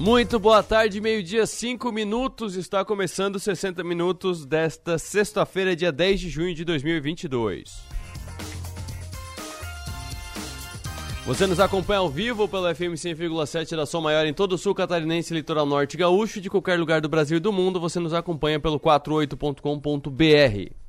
Muito boa tarde, meio-dia, 5 minutos. Está começando 60 minutos desta sexta-feira, dia 10 de junho de 2022. Você nos acompanha ao vivo pelo FM 100,7 da Som Maior em todo o sul catarinense, litoral norte gaúcho, de qualquer lugar do Brasil e do mundo. Você nos acompanha pelo 48.com.br.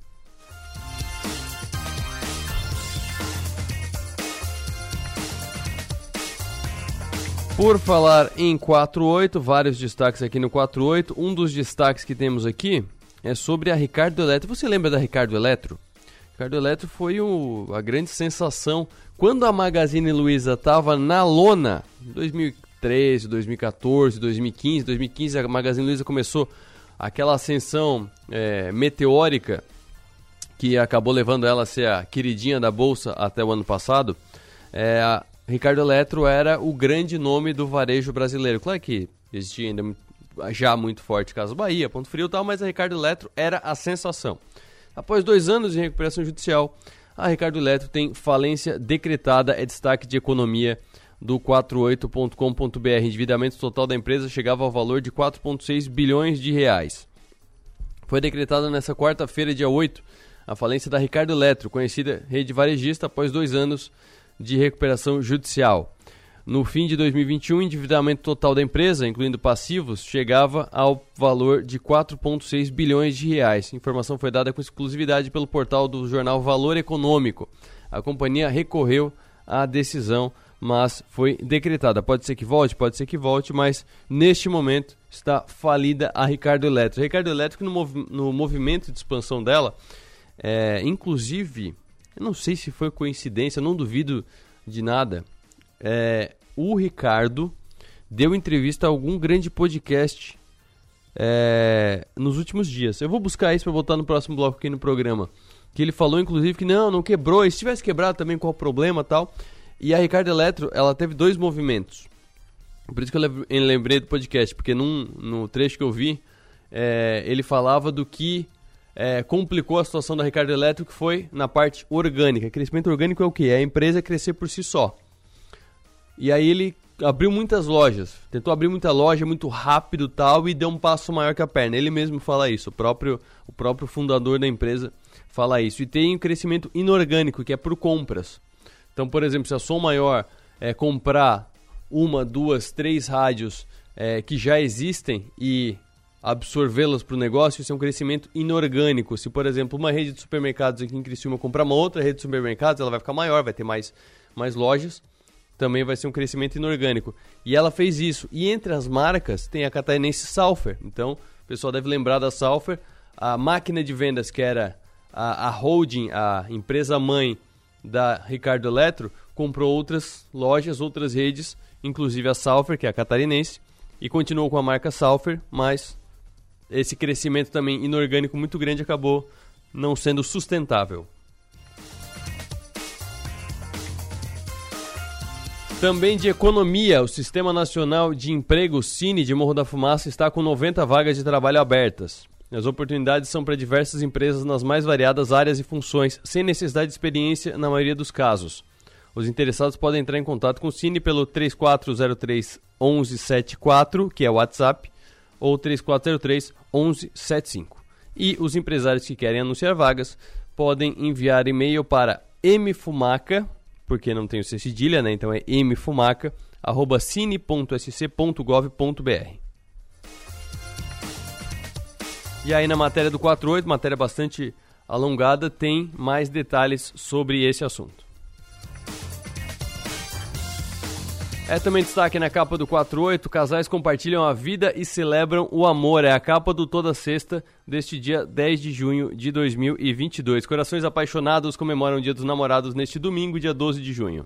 Por falar em 48, vários destaques aqui no 48. Um dos destaques que temos aqui é sobre a Ricardo Eletro. Você lembra da Ricardo Eletro? Ricardo Eletro foi o, a grande sensação quando a Magazine Luiza estava na lona, 2013, 2014, 2015. 2015 a Magazine Luiza começou aquela ascensão é, meteórica que acabou levando ela a ser a queridinha da bolsa até o ano passado. É, Ricardo Eletro era o grande nome do varejo brasileiro. Claro que existia ainda já muito forte caso Bahia, Ponto Frio e tal, mas a Ricardo Eletro era a sensação. Após dois anos de recuperação judicial, a Ricardo Eletro tem falência decretada, é destaque de economia do 48.com.br. Endividamento total da empresa chegava ao valor de 4,6 bilhões de reais. Foi decretada nesta quarta-feira, dia 8, a falência da Ricardo Eletro, conhecida rede varejista, após dois anos de recuperação judicial. No fim de 2021, o endividamento total da empresa, incluindo passivos, chegava ao valor de 4,6 bilhões de reais. A informação foi dada com exclusividade pelo portal do jornal Valor Econômico. A companhia recorreu à decisão, mas foi decretada. Pode ser que volte, pode ser que volte, mas neste momento está falida a Ricardo Elétrico. Ricardo Elétrico, no, mov no movimento de expansão dela, é, inclusive eu não sei se foi coincidência, não duvido de nada. É, o Ricardo deu entrevista a algum grande podcast é, nos últimos dias. Eu vou buscar isso para botar no próximo bloco aqui no programa. Que ele falou, inclusive, que não, não quebrou. E se tivesse quebrado também, qual o problema tal. E a Ricardo Eletro, ela teve dois movimentos. Por isso que eu lembrei do podcast, porque num, no trecho que eu vi, é, ele falava do que é, complicou a situação da Ricardo Elétrico foi na parte orgânica. Crescimento orgânico é o que? É a empresa crescer por si só. E aí ele abriu muitas lojas, tentou abrir muita loja muito rápido tal e deu um passo maior que a perna. Ele mesmo fala isso, o próprio, o próprio fundador da empresa fala isso. E tem um crescimento inorgânico, que é por compras. Então, por exemplo, se a Som Maior é, comprar uma, duas, três rádios é, que já existem e absorvê-las para o negócio, isso é um crescimento inorgânico. Se, por exemplo, uma rede de supermercados aqui em Criciúma comprar uma outra rede de supermercados, ela vai ficar maior, vai ter mais, mais lojas, também vai ser um crescimento inorgânico. E ela fez isso. E entre as marcas tem a catarinense Salfer. Então, o pessoal deve lembrar da Salfer. A máquina de vendas, que era a, a holding, a empresa mãe da Ricardo Eletro, comprou outras lojas, outras redes, inclusive a Salfer, que é a catarinense, e continuou com a marca Salfer, mas esse crescimento também inorgânico muito grande acabou não sendo sustentável. Também de economia, o Sistema Nacional de Emprego, Cine de Morro da Fumaça, está com 90 vagas de trabalho abertas. As oportunidades são para diversas empresas nas mais variadas áreas e funções, sem necessidade de experiência na maioria dos casos. Os interessados podem entrar em contato com o Cine pelo 3403 1174, que é o WhatsApp, ou 3403 1175. E os empresários que querem anunciar vagas podem enviar e-mail para mfumaca, porque não tem o C cedilha, né? Então é mfumaca, arroba cine.sc.gov.br. E aí na matéria do 48, matéria bastante alongada, tem mais detalhes sobre esse assunto. É também destaque na capa do 48, casais compartilham a vida e celebram o amor. É a capa do Toda Sexta deste dia 10 de junho de 2022. Corações apaixonados comemoram o Dia dos Namorados neste domingo, dia 12 de junho.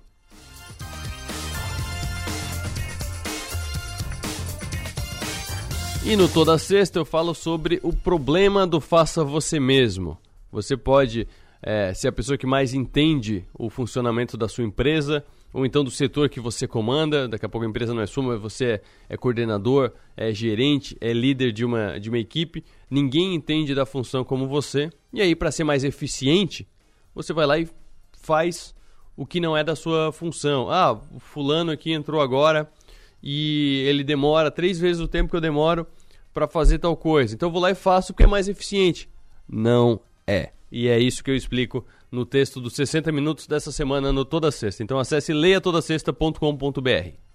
E no Toda Sexta eu falo sobre o problema do faça você mesmo. Você pode é, ser a pessoa que mais entende o funcionamento da sua empresa, ou então do setor que você comanda, daqui a pouco a empresa não é sua, mas você é coordenador, é gerente, é líder de uma, de uma equipe, ninguém entende da função como você, e aí para ser mais eficiente, você vai lá e faz o que não é da sua função. Ah, o fulano aqui entrou agora e ele demora três vezes o tempo que eu demoro para fazer tal coisa. Então eu vou lá e faço porque é mais eficiente. Não é. E é isso que eu explico no texto dos 60 minutos dessa semana no Toda Sexta. Então acesse leiatodasexta.com.br.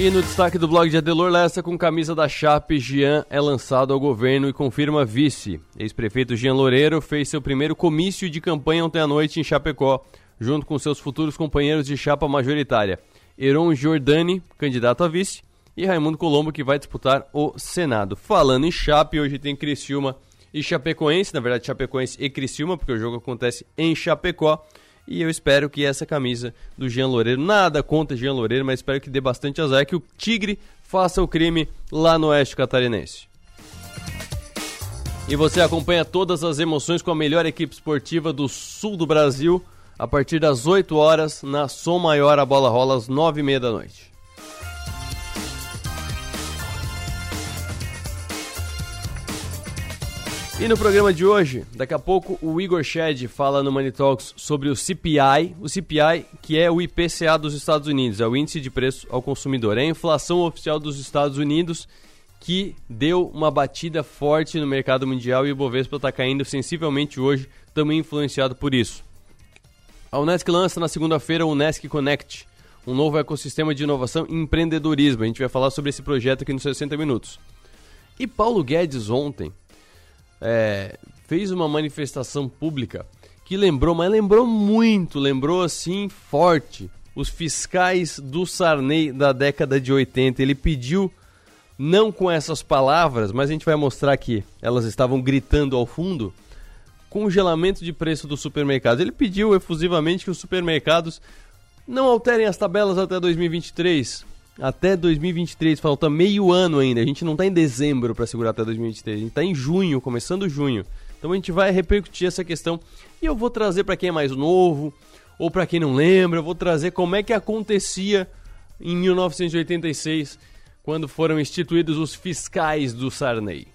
E no destaque do blog de Adelor Lessa, com camisa da Chape, Jean é lançado ao governo e confirma vice. Ex-prefeito Jean Loureiro fez seu primeiro comício de campanha ontem à noite em Chapecó, junto com seus futuros companheiros de chapa majoritária. Heron Giordani, candidato a vice, e Raimundo Colombo, que vai disputar o Senado. Falando em Chape, hoje tem Criciúma e Chapecoense, na verdade Chapecoense e Criciúma, porque o jogo acontece em Chapecó. E eu espero que essa camisa do Jean Loureiro, nada contra Jean Loureiro, mas espero que dê bastante azar, que o Tigre faça o crime lá no Oeste Catarinense. E você acompanha todas as emoções com a melhor equipe esportiva do sul do Brasil, a partir das 8 horas, na Som Maior, a bola rola às 9 e meia da noite. E no programa de hoje, daqui a pouco o Igor Shed fala no Money Talks sobre o CPI, o CPI que é o IPCA dos Estados Unidos, é o índice de preço ao consumidor, é a inflação oficial dos Estados Unidos que deu uma batida forte no mercado mundial e o Bovespa está caindo sensivelmente hoje, também influenciado por isso. A Unesc lança na segunda-feira o Unesc Connect, um novo ecossistema de inovação e empreendedorismo. A gente vai falar sobre esse projeto aqui nos 60 minutos. E Paulo Guedes ontem é, fez uma manifestação pública que lembrou, mas lembrou muito, lembrou assim forte os fiscais do Sarney da década de 80. Ele pediu, não com essas palavras, mas a gente vai mostrar que elas estavam gritando ao fundo, congelamento de preço dos supermercados. Ele pediu efusivamente que os supermercados não alterem as tabelas até 2023 até 2023, falta meio ano ainda. A gente não está em dezembro para segurar até 2023, a gente está em junho, começando junho. Então a gente vai repercutir essa questão e eu vou trazer para quem é mais novo ou para quem não lembra, eu vou trazer como é que acontecia em 1986, quando foram instituídos os fiscais do Sarney.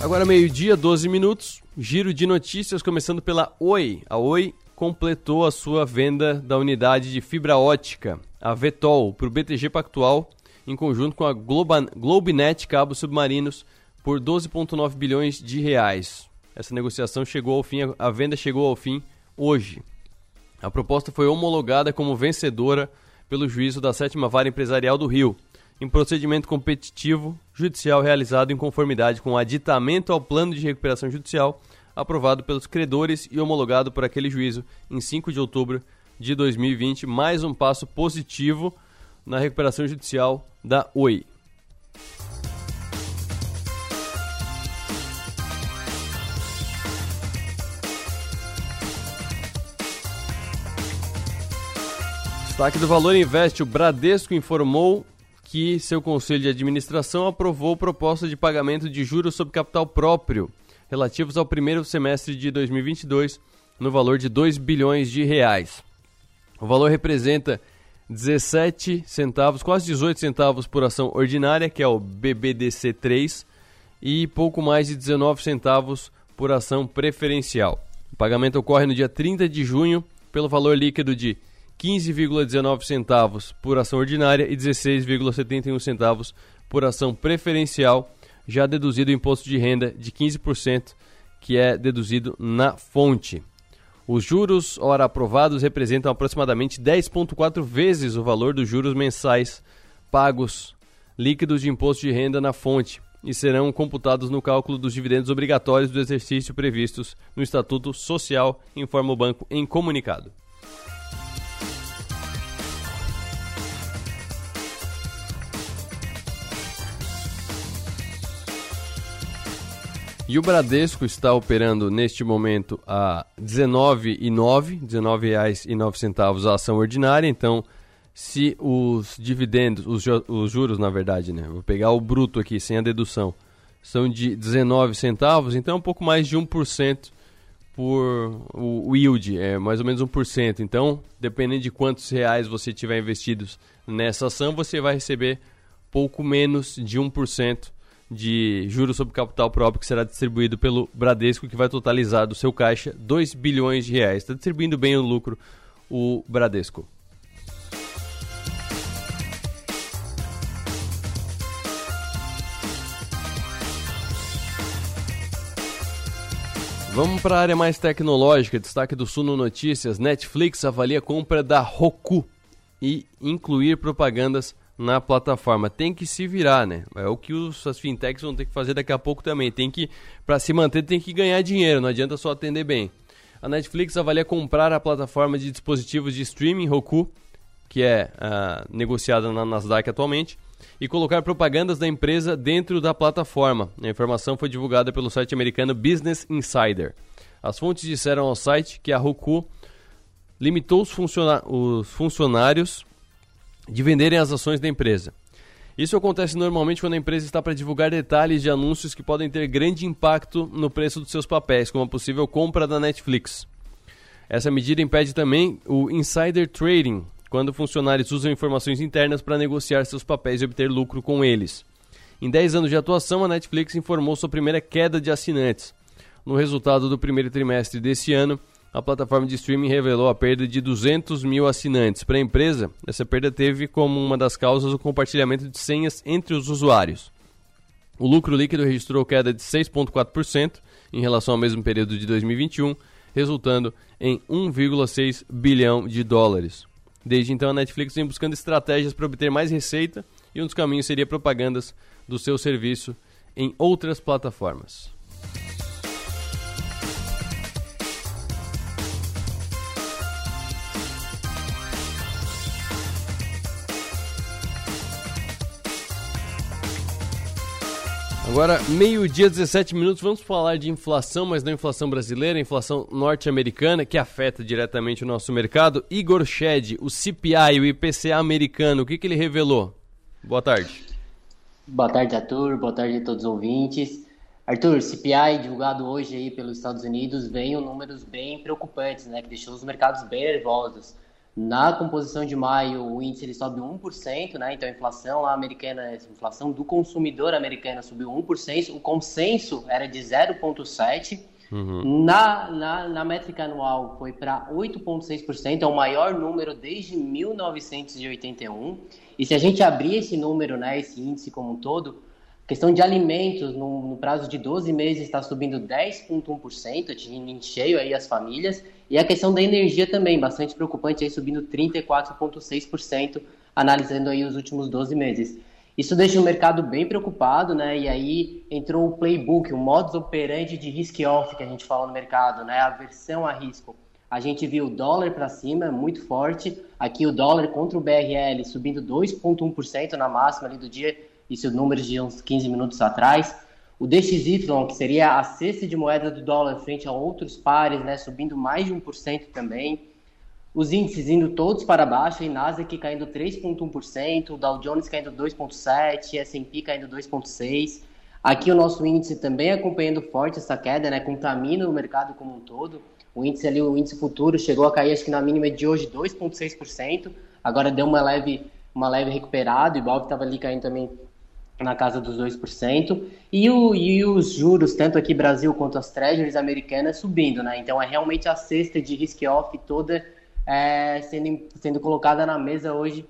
Agora meio-dia, 12 minutos. Giro de notícias começando pela Oi. A Oi completou a sua venda da unidade de fibra ótica, a Vetol, para o BTG Pactual, em conjunto com a Globa, Globinet Cabos Submarinos, por 12,9 bilhões de reais. Essa negociação chegou ao fim, a venda chegou ao fim hoje. A proposta foi homologada como vencedora pelo juízo da sétima vara empresarial do Rio em procedimento competitivo judicial realizado em conformidade com o aditamento ao plano de recuperação judicial aprovado pelos credores e homologado por aquele juízo em 5 de outubro de 2020, mais um passo positivo na recuperação judicial da Oi. Destaque do Valor Investe, o Bradesco informou que seu conselho de administração aprovou proposta de pagamento de juros sobre capital próprio relativos ao primeiro semestre de 2022 no valor de 2 bilhões de reais. O valor representa 17 centavos, quase 18 centavos por ação ordinária, que é o BBDC 3, e pouco mais de 19 centavos por ação preferencial. O pagamento ocorre no dia 30 de junho pelo valor líquido de 15,19 centavos por ação ordinária e 16,71 centavos por ação preferencial, já deduzido o imposto de renda de 15%, que é deduzido na fonte. Os juros, ora aprovados, representam aproximadamente 10,4 vezes o valor dos juros mensais pagos líquidos de imposto de renda na fonte e serão computados no cálculo dos dividendos obrigatórios do exercício previstos no Estatuto Social, informa o banco em comunicado. E o Bradesco está operando neste momento a R$ 19,09, R$ 19,09 a ação ordinária. Então, se os dividendos, os, os, juros na verdade, né? Vou pegar o bruto aqui sem a dedução, são de 19 centavos, então é um pouco mais de 1% por o, yield, é mais ou menos 1%. Então, dependendo de quantos reais você tiver investidos nessa ação, você vai receber pouco menos de 1% de juros sobre capital próprio que será distribuído pelo Bradesco, que vai totalizar do seu caixa 2 bilhões de reais. Está distribuindo bem o lucro o Bradesco. Vamos para a área mais tecnológica. Destaque do Suno Notícias: Netflix avalia a compra da Roku e incluir propagandas na plataforma. Tem que se virar, né? É o que os, as fintechs vão ter que fazer daqui a pouco também. Tem que, para se manter, tem que ganhar dinheiro. Não adianta só atender bem. A Netflix avalia comprar a plataforma de dispositivos de streaming Roku, que é uh, negociada na Nasdaq atualmente e colocar propagandas da empresa dentro da plataforma. A informação foi divulgada pelo site americano Business Insider. As fontes disseram ao site que a Roku limitou os, funciona os funcionários de venderem as ações da empresa. Isso acontece normalmente quando a empresa está para divulgar detalhes de anúncios que podem ter grande impacto no preço dos seus papéis, como a possível compra da Netflix. Essa medida impede também o insider trading, quando funcionários usam informações internas para negociar seus papéis e obter lucro com eles. Em 10 anos de atuação, a Netflix informou sua primeira queda de assinantes. No resultado do primeiro trimestre desse ano, a plataforma de streaming revelou a perda de 200 mil assinantes. Para a empresa, essa perda teve como uma das causas o compartilhamento de senhas entre os usuários. O lucro líquido registrou queda de 6,4% em relação ao mesmo período de 2021, resultando em 1,6 bilhão de dólares. Desde então, a Netflix vem buscando estratégias para obter mais receita e um dos caminhos seria propagandas do seu serviço em outras plataformas. Agora, meio-dia, 17 minutos, vamos falar de inflação, mas não inflação brasileira, inflação norte-americana, que afeta diretamente o nosso mercado. Igor Shed, o CPI, o IPCA americano, o que, que ele revelou? Boa tarde. Boa tarde, Arthur. Boa tarde a todos os ouvintes. Arthur, CPI divulgado hoje aí pelos Estados Unidos veio números bem preocupantes, né, que deixou os mercados bem nervosos. Na composição de maio, o índice ele sobe 1%, né? Então a inflação lá americana, a inflação do consumidor americano subiu 1%, o consenso era de 0,7%. Uhum. Na, na, na métrica anual foi para 8,6%, é o maior número desde 1981. E se a gente abrir esse número, né, esse índice como um todo, questão de alimentos, no, no prazo de 12 meses, está subindo 10,1%, atingindo cheio aí as famílias. E a questão da energia também, bastante preocupante, aí subindo 34,6%, analisando aí os últimos 12 meses. Isso deixa o mercado bem preocupado, né? E aí entrou o playbook, o modus operandi de risk-off que a gente fala no mercado, né? A versão a risco. A gente viu o dólar para cima, muito forte. Aqui o dólar contra o BRL subindo 2,1% na máxima ali do dia, isso números de uns 15 minutos atrás. O DXY, que seria a cesta de moeda do dólar frente a outros pares, né, subindo mais de 1% também. Os índices indo todos para baixo, a Nasdaq caindo 3,1%, o Dow Jones caindo 2,7%, S&P caindo 2,6%. Aqui o nosso índice também acompanhando forte essa queda, né, contamina o mercado como um todo. O índice ali, o índice futuro, chegou a cair acho que na mínima de hoje 2,6%, agora deu uma leve, uma leve recuperada, o Ibov estava ali caindo também na casa dos 2%, e, o, e os juros, tanto aqui Brasil quanto as treasuries americanas, subindo, né? Então é realmente a cesta de risk-off toda é, sendo, sendo colocada na mesa hoje,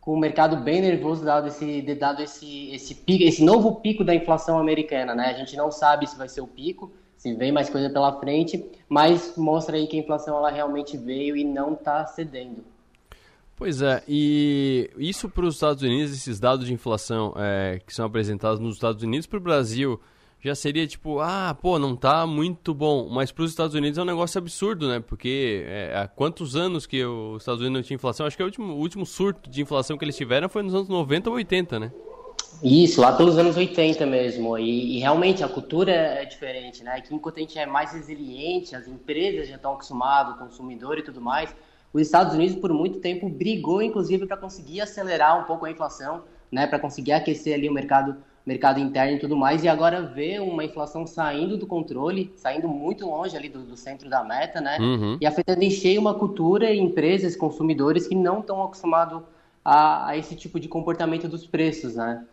com o mercado bem nervoso, dado esse, dado esse, esse, pico, esse novo pico da inflação americana, né? A gente não sabe se vai ser o pico, se vem mais coisa pela frente, mas mostra aí que a inflação ela realmente veio e não está cedendo. Pois é, e isso para os Estados Unidos, esses dados de inflação é, que são apresentados nos Estados Unidos, para o Brasil já seria tipo, ah, pô, não tá muito bom. Mas para os Estados Unidos é um negócio absurdo, né? Porque é, há quantos anos que os Estados Unidos não tinha inflação? Acho que o último, o último surto de inflação que eles tiveram foi nos anos 90 ou 80, né? Isso, lá pelos anos 80 mesmo. E, e, realmente a cultura é diferente, né? Aqui enquanto a gente é mais resiliente, as empresas já estão acostumadas, o consumidor e tudo mais os Estados Unidos, por muito tempo, brigou, inclusive, para conseguir acelerar um pouco a inflação, né, para conseguir aquecer ali o mercado, mercado interno e tudo mais, e agora vê uma inflação saindo do controle, saindo muito longe ali do, do centro da meta, né, uhum. e afetando em cheio uma cultura e empresas, consumidores que não estão acostumados a, a, esse tipo de comportamento dos preços, né.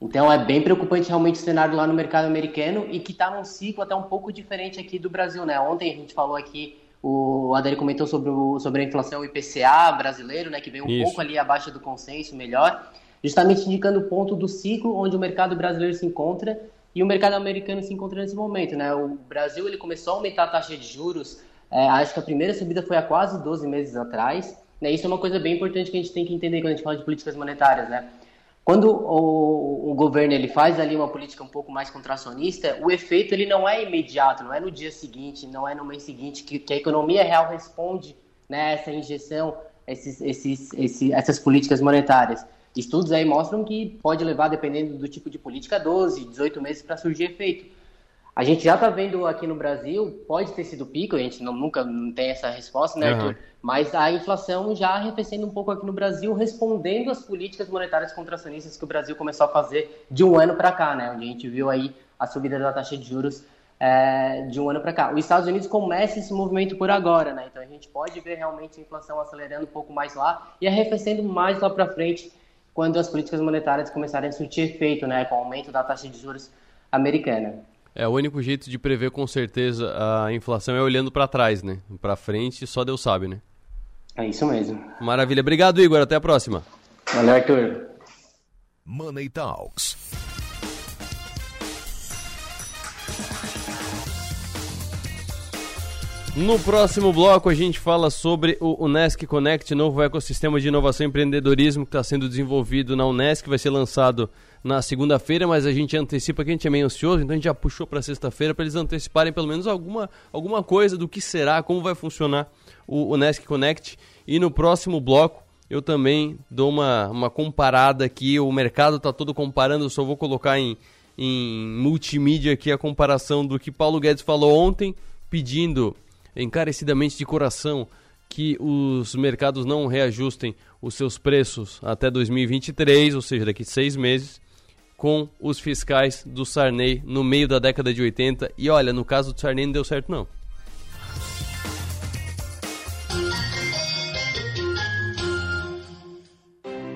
Então é bem preocupante realmente o cenário lá no mercado americano e que está num ciclo até um pouco diferente aqui do Brasil, né? Ontem a gente falou aqui, o Adri comentou sobre, o, sobre a inflação IPCA brasileiro, né? Que veio um Isso. pouco ali abaixo do consenso, melhor, justamente indicando o ponto do ciclo onde o mercado brasileiro se encontra e o mercado americano se encontra nesse momento, né? O Brasil ele começou a aumentar a taxa de juros, é, acho que a primeira subida foi há quase 12 meses atrás, né? Isso é uma coisa bem importante que a gente tem que entender quando a gente fala de políticas monetárias, né? Quando o, o, governo ele faz ali uma política um pouco mais contracionista, o efeito ele não é imediato, não é no dia seguinte, não é no mês seguinte que, que a economia real responde né, essa injeção, esses, esses, essas políticas monetárias. Estudos aí mostram que pode levar, dependendo do tipo de política, 12, 18 meses para surgir efeito. A gente já está vendo aqui no Brasil, pode ter sido pico, a gente não, nunca não tem essa resposta, né, Arthur? Uhum. Mas a inflação já arrefecendo um pouco aqui no Brasil, respondendo às políticas monetárias contracionistas que o Brasil começou a fazer de um ano para cá, né? Onde a gente viu aí a subida da taxa de juros é, de um ano para cá. Os Estados Unidos começa esse movimento por agora, né? Então a gente pode ver realmente a inflação acelerando um pouco mais lá e arrefecendo mais lá para frente quando as políticas monetárias começarem a surtir efeito, né? Com o aumento da taxa de juros americana. É, o único jeito de prever com certeza a inflação é olhando para trás, né? Para frente só Deus sabe, né? É isso mesmo. Maravilha. Obrigado, Igor. Até a próxima. Valeu, Arthur. Money Talks. No próximo bloco a gente fala sobre o Unesc Connect, novo ecossistema de inovação e empreendedorismo que está sendo desenvolvido na Unesc, vai ser lançado na segunda-feira, mas a gente antecipa que a gente é meio ansioso, então a gente já puxou para sexta-feira para eles anteciparem pelo menos alguma, alguma coisa do que será, como vai funcionar o Unesc Connect. E no próximo bloco eu também dou uma, uma comparada aqui, o mercado está todo comparando, eu só vou colocar em, em multimídia aqui a comparação do que Paulo Guedes falou ontem, pedindo encarecidamente de coração que os mercados não reajustem os seus preços até 2023, ou seja, daqui seis meses, com os fiscais do Sarney no meio da década de 80. E olha, no caso do Sarney não deu certo não.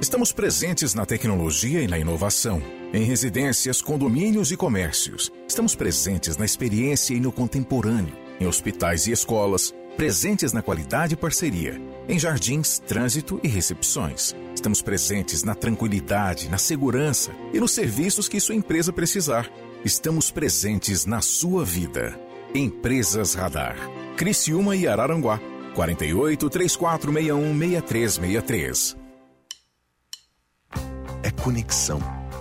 Estamos presentes na tecnologia e na inovação, em residências, condomínios e comércios. Estamos presentes na experiência e no contemporâneo em hospitais e escolas, presentes na qualidade e parceria, em jardins, trânsito e recepções. Estamos presentes na tranquilidade, na segurança e nos serviços que sua empresa precisar. Estamos presentes na sua vida. Empresas Radar. Criciúma e Araranguá. 48 3461 6363. É conexão.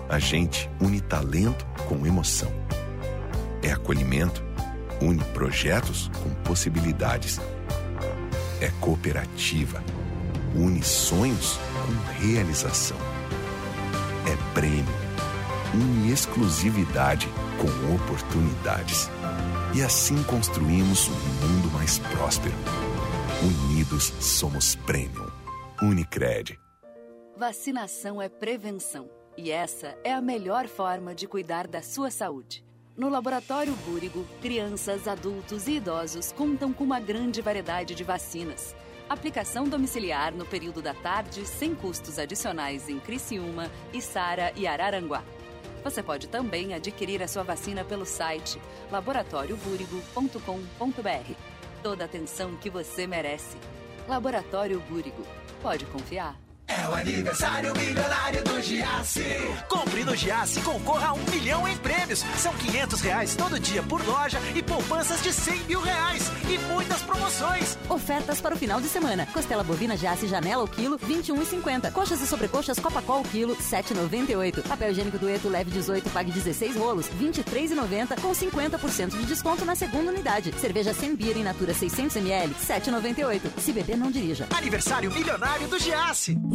A gente une talento com emoção. É acolhimento une projetos com possibilidades. É cooperativa, une sonhos com realização. É prêmio, une exclusividade com oportunidades. E assim construímos um mundo mais próspero. Unidos somos Premium. Unicred. Vacinação é prevenção. E essa é a melhor forma de cuidar da sua saúde. No Laboratório Búrigo, crianças, adultos e idosos contam com uma grande variedade de vacinas. Aplicação domiciliar no período da tarde, sem custos adicionais em Criciúma, Içara e Araranguá. Você pode também adquirir a sua vacina pelo site laboratóriobúrigo.com.br. Toda a atenção que você merece. Laboratório Búrigo. Pode confiar. É o aniversário milionário do Giasse. Compre no Giasse e concorra a um milhão em prêmios. São 500 reais todo dia por loja e poupanças de 100 mil reais. E muitas promoções. Ofertas para o final de semana. Costela bovina Giasse Janela o quilo, 21,50. Coxas e sobrecoxas Copacol o quilo, 7,98. Papel higiênico dueto leve 18, pague 16 rolos, 23,90 com 50% de desconto na segunda unidade. Cerveja Sembier in Natura 600 ml, 7,98. Se beber, não dirija. Aniversário milionário do Giasse.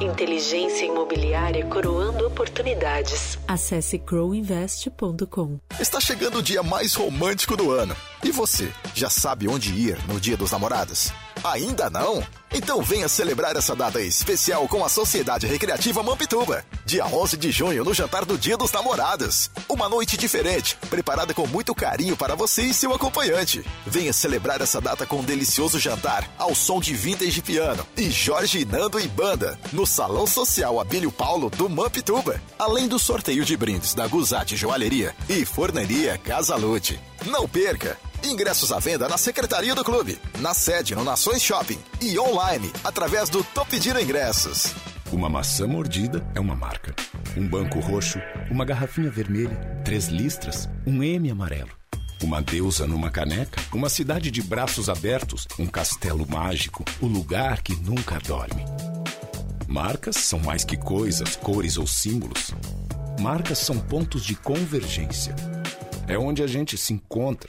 Inteligência imobiliária coroando oportunidades. Acesse crowinvest.com. Está chegando o dia mais romântico do ano. E você, já sabe onde ir no Dia dos Namorados? Ainda não? Então venha celebrar essa data especial com a Sociedade Recreativa Mampituba. Dia 11 de junho, no jantar do Dia dos Namorados. Uma noite diferente, preparada com muito carinho para você e seu acompanhante. Venha celebrar essa data com um delicioso jantar, ao som de vintage piano e Jorge Nando e Banda, no Salão Social Abílio Paulo do Mampituba. Além do sorteio de brindes da Guzate Joalheria e Forneria Casa Lute. Não perca! Ingressos à venda na secretaria do clube, na sede no Nações Shopping e online através do Top Dira Ingressos. Uma maçã mordida é uma marca. Um banco roxo, uma garrafinha vermelha, três listras, um M amarelo. Uma deusa numa caneca, uma cidade de braços abertos, um castelo mágico, o lugar que nunca dorme. Marcas são mais que coisas, cores ou símbolos. Marcas são pontos de convergência. É onde a gente se encontra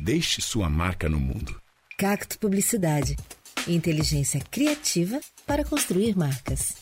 Deixe sua marca no mundo. Cacto Publicidade. Inteligência criativa para construir marcas.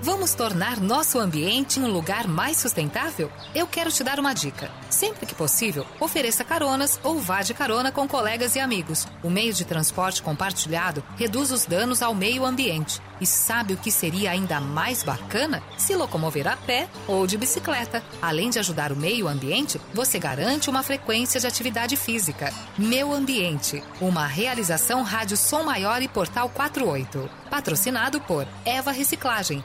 Vamos tornar nosso ambiente um lugar mais sustentável? Eu quero te dar uma dica. Sempre que possível, ofereça caronas ou vá de carona com colegas e amigos. O meio de transporte compartilhado reduz os danos ao meio ambiente. E sabe o que seria ainda mais bacana? Se locomover a pé ou de bicicleta. Além de ajudar o meio ambiente, você garante uma frequência de atividade física. Meu Ambiente, uma realização Rádio Som Maior e Portal 48. Patrocinado por Eva Reciclagem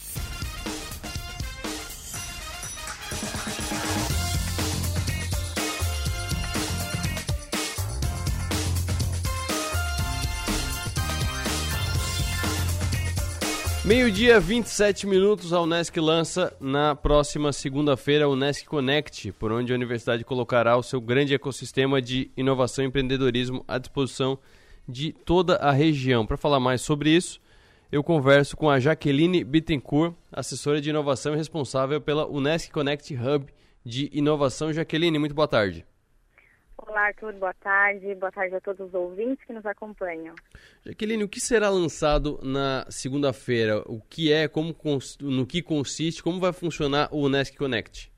Meio-dia, 27 minutos, a Unesc lança na próxima segunda-feira a Unesc Connect, por onde a universidade colocará o seu grande ecossistema de inovação e empreendedorismo à disposição de toda a região. Para falar mais sobre isso, eu converso com a Jaqueline Bittencourt, assessora de inovação e responsável pela Unesc Connect Hub de inovação. Jaqueline, muito boa tarde. Olá, Arthur, boa tarde. Boa tarde a todos os ouvintes que nos acompanham. Jaqueline, o que será lançado na segunda-feira? O que é, como, no que consiste, como vai funcionar o Unesc Connect?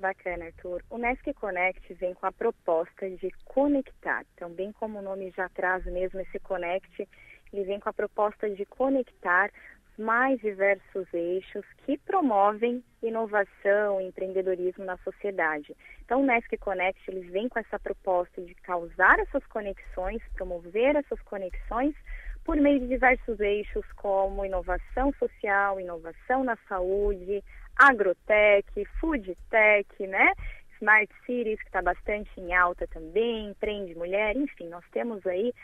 Bacana, Arthur. O Unesc Connect vem com a proposta de conectar. Então, bem como o nome já traz mesmo esse Connect, ele vem com a proposta de conectar mais diversos eixos que promovem inovação e empreendedorismo na sociedade. Então, o Nesc Connect ele vem com essa proposta de causar essas conexões, promover essas conexões por meio de diversos eixos como inovação social, inovação na saúde, agrotech, foodtech, né? Smart Cities, que está bastante em alta também, empreende mulher, enfim, nós temos aí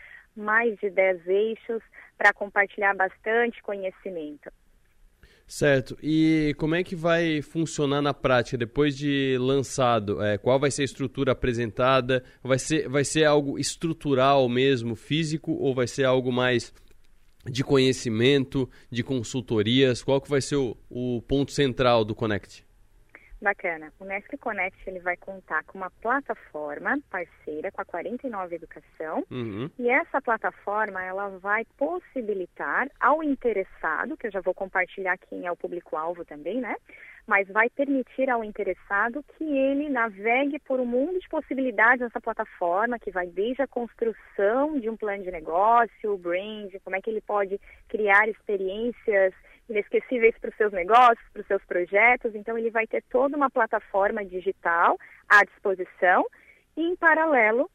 mais de 10 eixos para compartilhar bastante conhecimento. Certo. E como é que vai funcionar na prática depois de lançado? É, qual vai ser a estrutura apresentada? Vai ser, vai ser algo estrutural mesmo, físico, ou vai ser algo mais de conhecimento, de consultorias? Qual que vai ser o, o ponto central do Connect? Bacana. O Nestle Connect ele vai contar com uma plataforma parceira com a 49 Educação uhum. e essa plataforma ela vai possibilitar ao interessado, que eu já vou compartilhar quem é o público-alvo também, né? Mas vai permitir ao interessado que ele navegue por um mundo de possibilidades nessa plataforma, que vai desde a construção de um plano de negócio, o brand, como é que ele pode criar experiências inesquecíveis para os seus negócios, para os seus projetos. Então, ele vai ter toda uma plataforma digital à disposição e, em paralelo,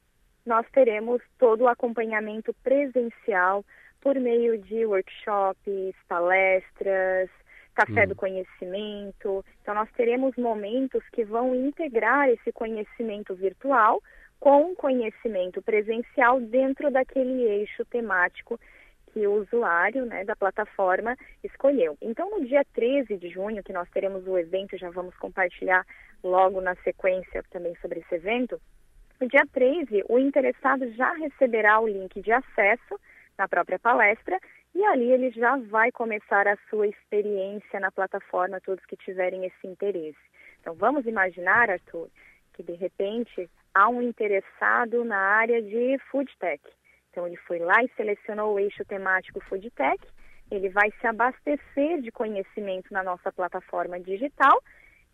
nós teremos todo o acompanhamento presencial por meio de workshops, palestras, café Hum. do conhecimento. Então, nós teremos momentos que vão integrar esse conhecimento virtual com o conhecimento presencial dentro daquele eixo temático que o usuário né, da plataforma escolheu. Então, no dia 13 de junho, que nós teremos o evento, já vamos compartilhar logo na sequência também sobre esse evento, no dia 13, o interessado já receberá o link de acesso na própria palestra e ali ele já vai começar a sua experiência na plataforma, todos que tiverem esse interesse. Então, vamos imaginar, Arthur, que de repente há um interessado na área de food tech. Então, ele foi lá e selecionou o eixo temático food tech, ele vai se abastecer de conhecimento na nossa plataforma digital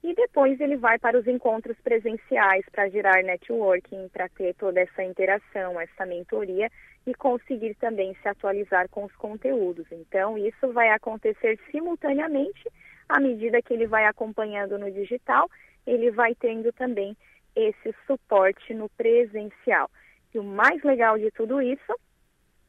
e depois ele vai para os encontros presenciais para gerar networking, para ter toda essa interação, essa mentoria e conseguir também se atualizar com os conteúdos. Então, isso vai acontecer simultaneamente à medida que ele vai acompanhando no digital, ele vai tendo também esse suporte no presencial. E o mais legal de tudo isso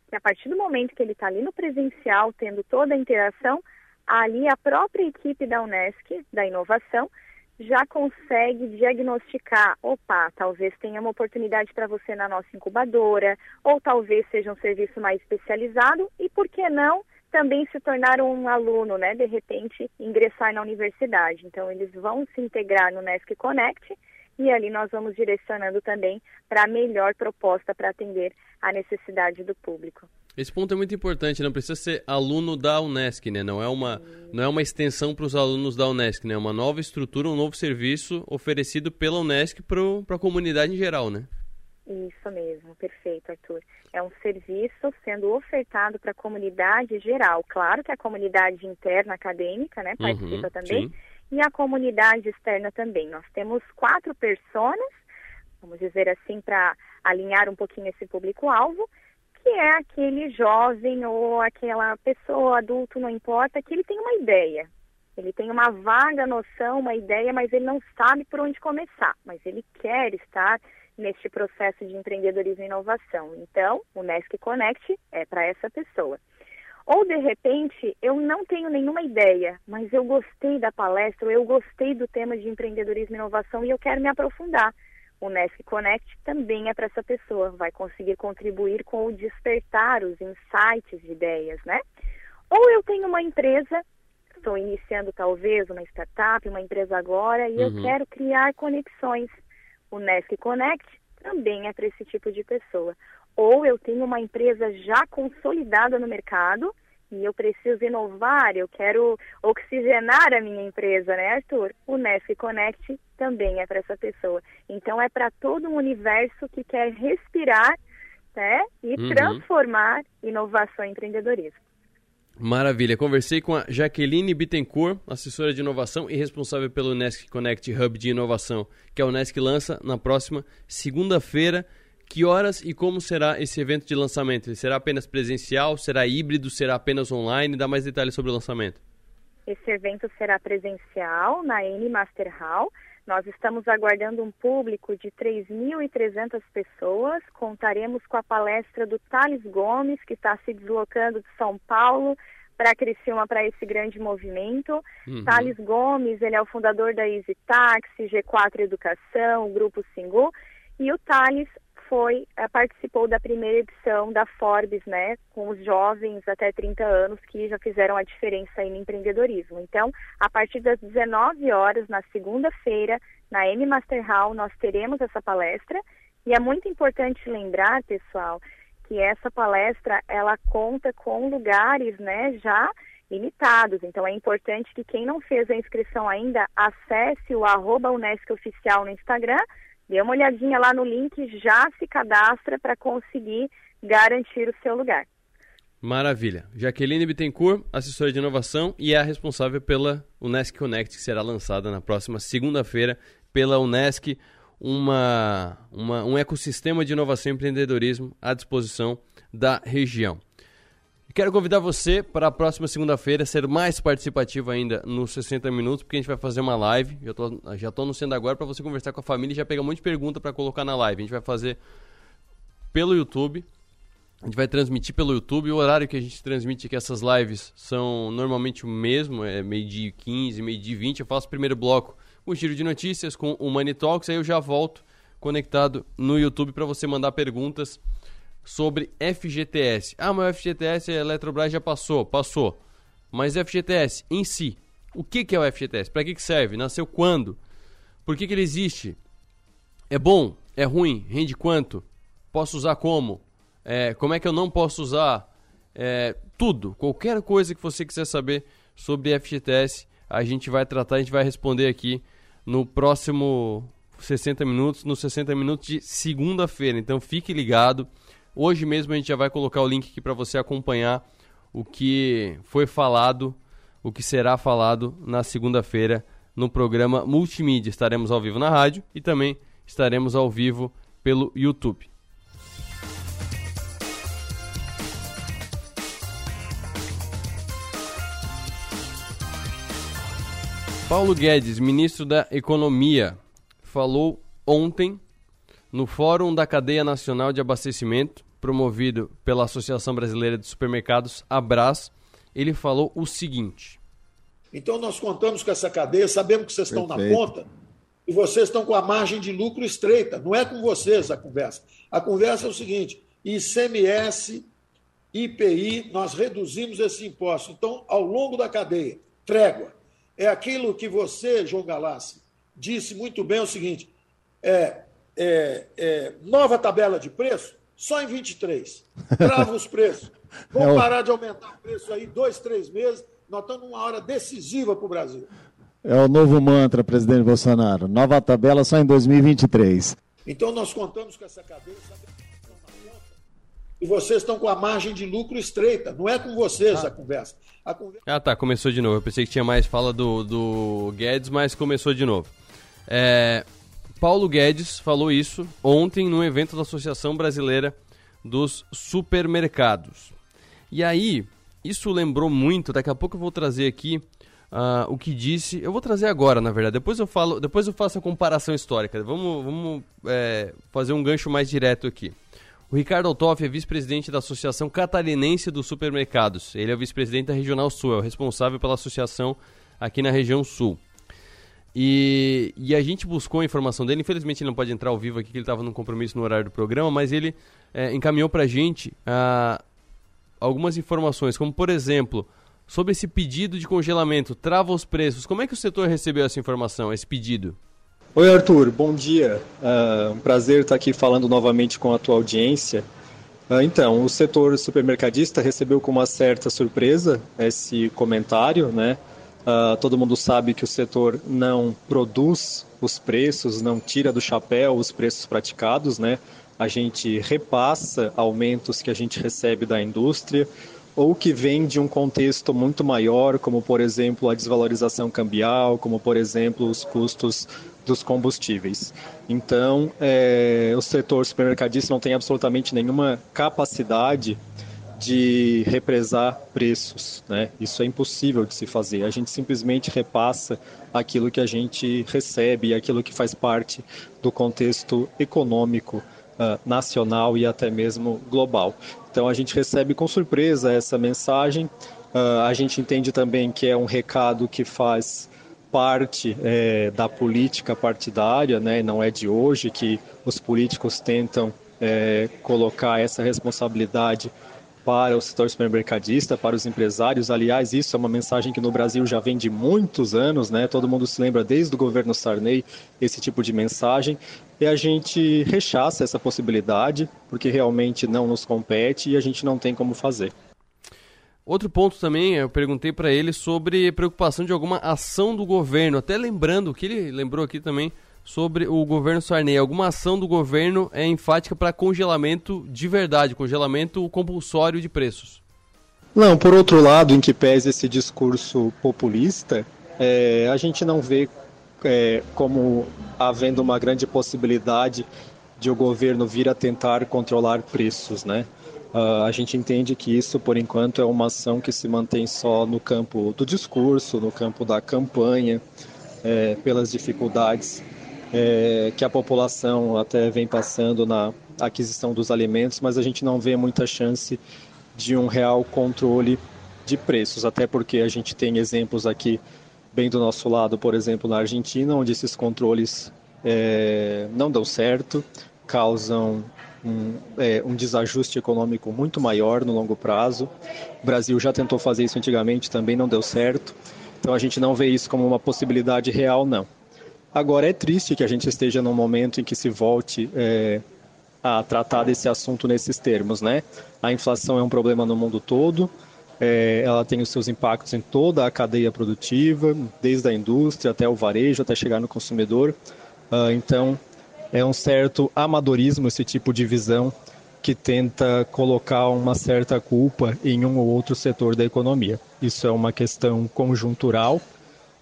que a partir do momento que ele está ali no presencial, tendo toda a interação, ali a própria equipe da Unesc, da inovação, já consegue diagnosticar, opa, talvez tenha uma oportunidade para você na nossa incubadora, ou talvez seja um serviço mais especializado, e por que não também se tornar um aluno, né, de repente ingressar na universidade. Então eles vão se integrar no Nesc Connect e ali nós vamos direcionando também para a melhor proposta para atender a necessidade do público. Esse ponto é muito importante, não precisa ser aluno da Unesc, né? Não é uma, não é uma extensão para os alunos da Unesc, né? É uma nova estrutura, um novo serviço oferecido pela Unesc para a comunidade em geral, né? Isso mesmo, perfeito, Arthur. É um serviço sendo ofertado para a comunidade geral. Claro que a comunidade interna acadêmica, né, participa Uhum, também, sim. E a comunidade externa também. Nós temos quatro personas, vamos dizer assim, para alinhar um pouquinho esse público-alvo, que é aquele jovem ou aquela pessoa, adulto, não importa, que ele tem uma ideia. Ele tem uma vaga noção, uma ideia, mas ele não sabe por onde começar. Mas ele quer estar neste processo de empreendedorismo e inovação. Então, o Nesc Connect é para essa pessoa. Ou, de repente, eu não tenho nenhuma ideia, mas eu gostei da palestra, ou eu gostei do tema de empreendedorismo e inovação e eu quero me aprofundar. O Nesc Connect também é para essa pessoa, vai conseguir contribuir com o despertar, os insights de ideias, né? Ou eu tenho uma empresa, estou iniciando talvez uma startup, uma empresa agora, e eu Uhum. quero criar conexões. O Nesc Connect também é para esse tipo de pessoa. Ou eu tenho uma empresa já consolidada no mercado e eu preciso inovar, eu quero oxigenar a minha empresa, né, Arthur? O Nesc Connect também é para essa pessoa. Então é para todo um universo que quer respirar, né, e Uhum. transformar inovação em empreendedorismo. Maravilha. Conversei com a Jaqueline Bittencourt, assessora de inovação e responsável pelo Nesc Connect Hub de inovação, que a Unesc lança na próxima segunda-feira. Que horas e como será esse evento de lançamento? Ele será apenas presencial? Será híbrido? Será apenas online? Dá mais detalhes sobre o lançamento. Esse evento será presencial na N Master Hall. Nós estamos aguardando um público de 3.300 pessoas. Contaremos com a palestra do Thales Gomes, que está se deslocando de São Paulo para Criciúma para esse grande movimento. Uhum. Thales Gomes, ele é o fundador da Easy Taxi, G4 Educação, Grupo Singu. E o Thales foi, eh, participou da primeira edição da Forbes, né, com os jovens até 30 anos que já fizeram a diferença aí no empreendedorismo. Então, a partir das 19 horas, na segunda-feira, na M Master Hall, nós teremos essa palestra. E é muito importante lembrar, pessoal, que essa palestra, ela conta com lugares, né, já limitados. Então, é importante que quem não fez a inscrição ainda, acesse o arroba Unesc Oficial no Instagram, dê uma olhadinha lá no link, já se cadastra para conseguir garantir o seu lugar. Maravilha. Jaqueline Bittencourt, assessora de inovação e é a responsável pela Unesc Connect, que será lançada na próxima segunda-feira pela Unesc, uma, uma, um ecossistema de inovação e empreendedorismo à disposição da região. Quero convidar você para a próxima segunda-feira ser mais participativo ainda nos 60 minutos, porque a gente vai fazer uma live. Já tô, já tô anunciando agora para você conversar com a família e já pegar um monte de pergunta para colocar na live. A gente vai fazer pelo YouTube. A gente vai transmitir pelo YouTube. O horário que a gente transmite aqui essas lives são normalmente o mesmo, é meio-dia 15, meio-dia 20. Eu faço o primeiro bloco com o giro de notícias, com o Money Talks, aí eu já volto conectado no YouTube para você mandar perguntas sobre FGTS. Ah, mas o FGTS a Eletrobras já passou, passou. Mas FGTS em si, o que, que é o FGTS? Para que, que serve? Nasceu quando? Por que, que ele existe? É bom? É ruim? Rende quanto? Posso usar como? É, como é que eu não posso usar? É, tudo, qualquer coisa que você quiser saber sobre FGTS, a gente vai tratar, a gente vai responder aqui no próximo 60 minutos, nos 60 minutos de segunda-feira. Então fique ligado. Hoje mesmo a gente já vai colocar o link aqui para você acompanhar o que foi falado, o que será falado na segunda-feira no programa Multimídia. Estaremos ao vivo na rádio e também estaremos ao vivo pelo YouTube. Paulo Guedes, ministro da Economia, falou ontem no Fórum da Cadeia Nacional de Abastecimento, promovido pela Associação Brasileira de Supermercados, Abras. Ele falou o seguinte: Então nós contamos com essa cadeia, sabemos que vocês estão na ponta e vocês estão com a margem de lucro estreita. Não é com vocês a conversa. A conversa é o seguinte: ICMS, IPI, nós reduzimos esse imposto. Então, ao longo da cadeia, trégua é aquilo que você, João Galassi, disse muito bem: é o seguinte, é, é, é, nova tabela de preço só em 23. Trava os preços. Vamos parar de aumentar o preço aí dois, três meses. Nós estamos numa hora decisiva para o Brasil. É o novo mantra, presidente Bolsonaro. Nova tabela só em 2023. Então nós contamos com essa cadeia e vocês estão com a margem de lucro estreita. Não é com vocês ah. a conversa. A conversa... Ah, tá. Começou de novo. Eu pensei que tinha mais fala do, do Guedes, mas começou de novo. É, Paulo Guedes falou isso ontem no evento da Associação Brasileira dos Supermercados. E aí, isso lembrou muito. Daqui a pouco eu vou trazer aqui uh, o que disse. Eu vou trazer agora, na verdade. Depois eu falo, depois eu faço a comparação histórica. Vamos, vamos é, fazer um gancho mais direto aqui. O Ricardo Altoff é vice-presidente da Associação Catarinense dos Supermercados. Ele é o vice-presidente da Regional Sul, é o responsável pela associação aqui na região Sul. E, e, a gente buscou a informação dele. Infelizmente ele não pode entrar ao vivo aqui, que ele estava num compromisso no horário do programa, mas ele é, encaminhou para a gente ah, algumas informações, como por exemplo, sobre esse pedido de congelamento, trava os preços. Como é que o setor recebeu essa informação, esse pedido? Oi, Arthur, bom dia. Uh, um prazer estar aqui falando novamente com a tua audiência. Uh, então, o setor supermercadista recebeu com uma certa surpresa esse comentário, né? Uh, todo mundo sabe que o setor não produz os preços, não tira do chapéu os preços praticados, né? A gente repassa aumentos que a gente recebe da indústria ou que vem de um contexto muito maior, como por exemplo a desvalorização cambial, como por exemplo os custos dos combustíveis. Então, é, o setor supermercadista não tem absolutamente nenhuma capacidade de represar preços, né? Isso é impossível de se fazer. A gente simplesmente repassa aquilo que a gente recebe, aquilo que faz parte do contexto econômico uh, nacional e até mesmo global. Então a gente recebe com surpresa essa mensagem. Uh, a gente entende também que é um recado que faz parte é, da política partidária, né? não é de hoje que os políticos tentam é, colocar essa responsabilidade para o setor supermercadista, para os empresários. Aliás, isso é uma mensagem que no Brasil já vem de muitos anos, né? Todo mundo se lembra desde o governo Sarney esse tipo de mensagem. E a gente rechaça essa possibilidade, porque realmente não nos compete e a gente não tem como fazer. Outro ponto também, eu perguntei para ele sobre preocupação de alguma ação do governo, até lembrando que ele lembrou aqui também sobre o governo Sarney. Alguma ação do governo é enfática para congelamento de verdade, congelamento compulsório de preços? Não, por outro lado, em que pese esse discurso populista, é, a gente não vê é, como havendo uma grande possibilidade de o governo vir a tentar controlar preços, né? Uh, a gente entende que isso, por enquanto, é uma ação que se mantém só no campo do discurso, no campo da campanha, é, pelas dificuldades é, que a população até vem passando na, aquisição dos alimentos, mas a gente não vê muita chance de um real controle de preços, até porque a gente tem exemplos aqui bem do nosso lado, por exemplo, na Argentina, onde esses controles é, não dão certo, causam um, é, um, desajuste econômico muito maior no longo prazo. O Brasil já tentou fazer isso antigamente, também não deu certo. Então a gente não vê isso como uma possibilidade real, não. Agora é triste que a gente esteja num momento em que se volte é, a tratar desse assunto nesses termos, né? A inflação é um problema no mundo todo. É, ela tem os seus impactos em toda a cadeia produtiva, desde a indústria até o varejo, até chegar no consumidor. Uh, então, é um certo amadorismo esse tipo de visão que tenta colocar uma certa culpa em um ou outro setor da economia. Isso é uma questão conjuntural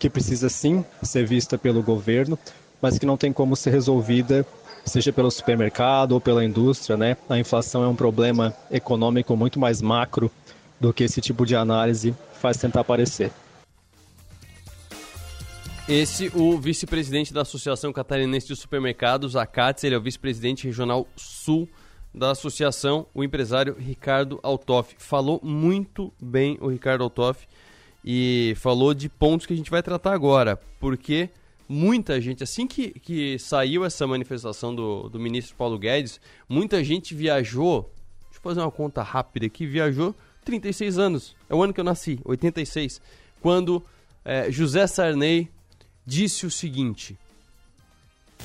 que precisa sim ser vista pelo governo, mas que não tem como ser resolvida seja pelo supermercado ou pela indústria, né? A inflação é um problema econômico muito mais macro do que esse tipo de análise faz tentar parecer. Esse, o vice-presidente da Associação Catarinense de Supermercados, a CATS, ele é o vice-presidente regional sul da associação, o empresário Ricardo Altoff. Falou muito bem o Ricardo Altoff e falou de pontos que a gente vai tratar agora, porque muita gente, assim que, que saiu essa manifestação do, do ministro Paulo Guedes, muita gente viajou, deixa eu fazer uma conta rápida aqui, viajou 36 anos, é o ano que eu nasci, 86, quando é, José Sarney disse o seguinte: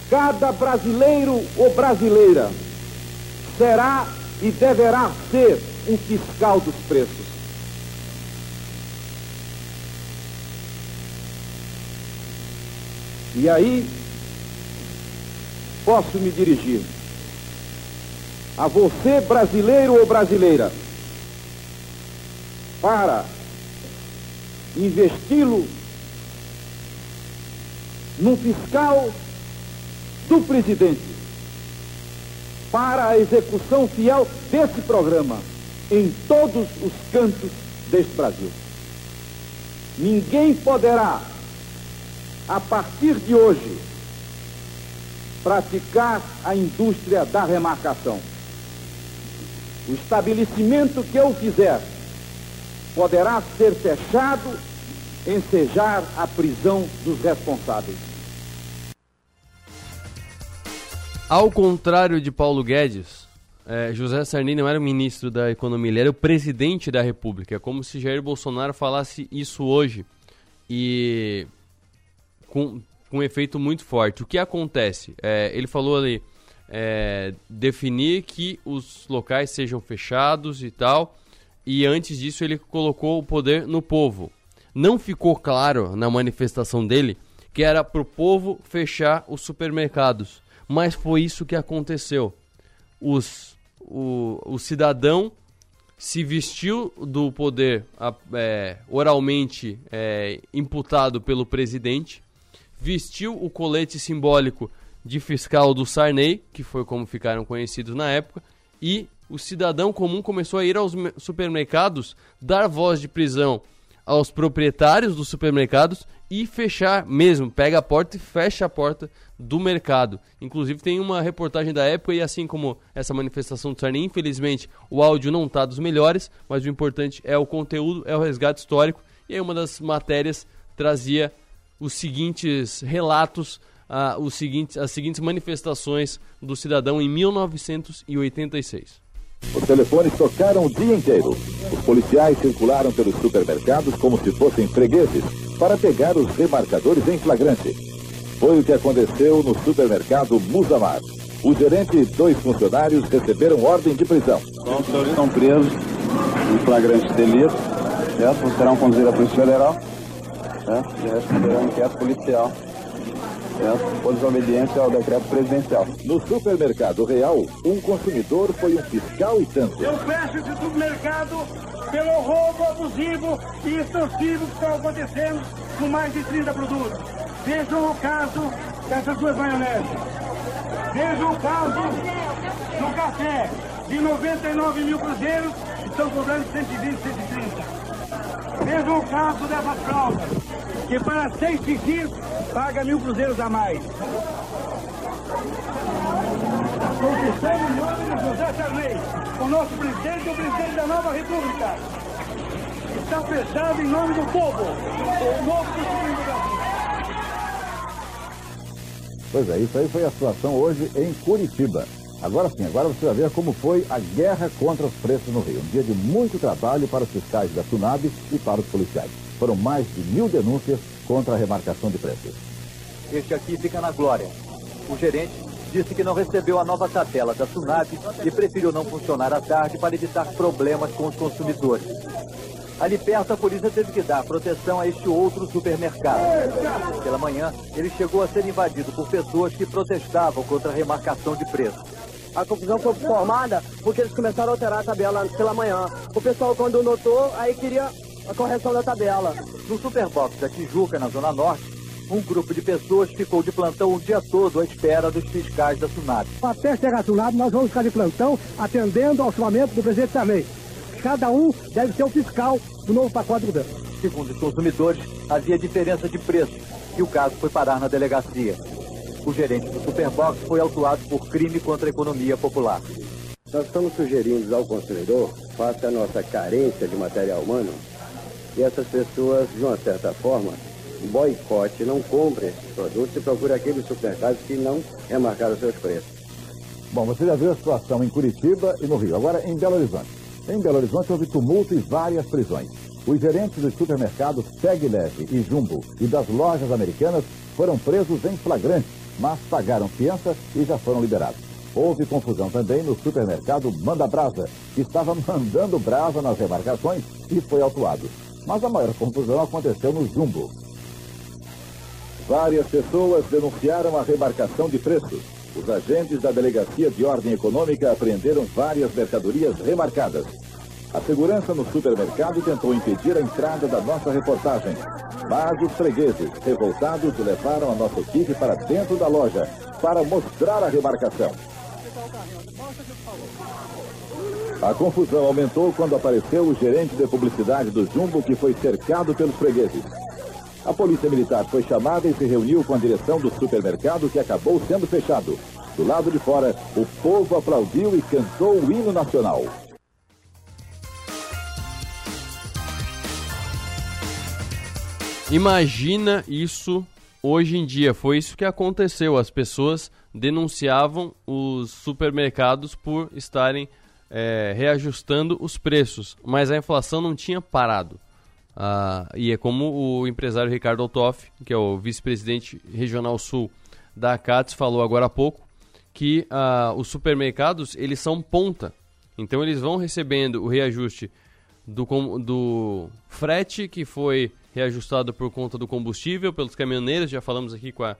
Cada brasileiro ou brasileira será e deverá ser um fiscal dos preços. E aí, posso me dirigir a você, brasileiro ou brasileira, para investi-lo num fiscal do presidente para a execução fiel desse programa em todos os cantos deste Brasil. Ninguém poderá, a partir de hoje, praticar a indústria da remarcação. O estabelecimento que eu fizer poderá ser fechado ensejar a prisão dos responsáveis. Ao contrário de Paulo Guedes, é, José Sarney não era o ministro da Economia, ele era o presidente da República. É como se Jair Bolsonaro falasse isso hoje e com, com um efeito muito forte. O que acontece? É, ele falou ali é, definir que os locais sejam fechados e tal, e antes disso ele colocou o poder no povo não ficou claro na manifestação dele que era para o povo fechar os supermercados. Mas foi isso que aconteceu. Os, o, o cidadão se vestiu do poder é, oralmente é, imputado pelo presidente, vestiu o colete simbólico de fiscal do Sarney, que foi como ficaram conhecidos na época, e o cidadão comum começou a ir aos supermercados dar voz de prisão aos proprietários dos supermercados e fechar mesmo, pega a porta e fecha a porta do mercado. Inclusive tem uma reportagem da época e assim como essa manifestação do Sarney, infelizmente o áudio não está dos melhores, mas o importante é o conteúdo, é o resgate histórico. E aí uma das matérias trazia os seguintes relatos, uh, os seguintes, as seguintes manifestações do cidadão em 1986. Os telefones tocaram o dia inteiro. Os policiais circularam pelos supermercados como se fossem fregueses para pegar os remarcadores em flagrante. Foi o que aconteceu no supermercado Musamar. O gerente e dois funcionários receberam ordem de prisão. Os senhores estão presos em flagrante delito, certo? Serão conduzidos à Polícia Federal certo? e responderão inquérito policial certo? por desobediência ao decreto presidencial. No supermercado real, um consumidor foi um fiscal e tanto. Eu fecho esse supermercado pelo roubo abusivo e extorsivo que está acontecendo com mais de 30 produtos. Vejam o caso dessas duas maioneses. Vejam o caso do café. De 99 mil cruzeiros, estão cobrando 120, 130. Vejam o caso dessas fraldas, que para seis xixis paga mil cruzeiros a mais. conquistando o nome de José Sarney, o nosso presidente e o presidente da nova república. Está fechado em nome do povo, o novo presidente do Brasil. Pois é, isso aí foi a situação hoje em Curitiba. Agora sim, agora você vai ver como foi a guerra contra os preços no Rio. Um dia de muito trabalho para os fiscais da Sunab e para os policiais. Foram mais de mil denúncias contra a remarcação de preços. Este aqui fica na glória. O gerente disse que não recebeu a nova tabela da Sunab e preferiu não funcionar à tarde para evitar problemas com os consumidores. Ali perto, a polícia teve que dar proteção a este outro supermercado. Pela manhã, ele chegou a ser invadido por pessoas que protestavam contra a remarcação de preço. A confusão foi formada porque eles começaram a alterar a tabela pela manhã. O pessoal, quando notou, aí queria a correção da tabela. No Superbox da Tijuca, na Zona Norte, um grupo de pessoas ficou de plantão o dia todo à espera dos fiscais da Sunab. Até chegar a Sunab, nós vamos ficar de plantão atendendo ao chamamento do presidente Sarney. Cada um deve ser o fiscal do novo pacote do governo. Segundo os consumidores, havia diferença de preço e o caso foi parar na delegacia. O gerente do Superbox foi autuado por crime contra a economia popular. Nós estamos sugerindo ao consumidor, face à nossa carência de material humano, que essas pessoas, de uma certa forma, boicote, não comprem esses produtos e procure aqueles supermercados que não remarcaram seus preços. Bom, você já viu a situação em Curitiba e no Rio. Agora, em Belo Horizonte. Em Belo Horizonte houve tumulto e várias prisões. Os gerentes dos supermercados Peg Leve e Jumbo e das lojas americanas foram presos em flagrante, mas pagaram fiança e já foram liberados. Houve confusão também no supermercado Manda Brasa, que estava mandando brasa nas remarcações e foi autuado. Mas a maior confusão aconteceu no Jumbo. Várias pessoas denunciaram a remarcação de preços. Os agentes da Delegacia de Ordem Econômica apreenderam várias mercadorias remarcadas. A segurança no supermercado tentou impedir a entrada da nossa reportagem, mas os fregueses, revoltados, levaram a nossa equipe para dentro da loja para mostrar a remarcação. A confusão aumentou quando apareceu o gerente de publicidade do Jumbo, que foi cercado pelos fregueses. A polícia militar foi chamada e se reuniu com a direção do supermercado, que acabou sendo fechado. Do lado de fora, o povo aplaudiu e cantou o hino nacional. Imagina isso hoje em dia. Foi isso que aconteceu. As pessoas denunciavam os supermercados por estarem é, reajustando os preços, mas a inflação não tinha parado. Ah, e é como o empresário Ricardo Altoff, que é o vice-presidente regional sul da ACATS, falou agora há pouco, que ah, os supermercados eles são ponta. Então eles vão recebendo o reajuste do, do frete que foi reajustado por conta do combustível pelos caminhoneiros, já falamos aqui com a,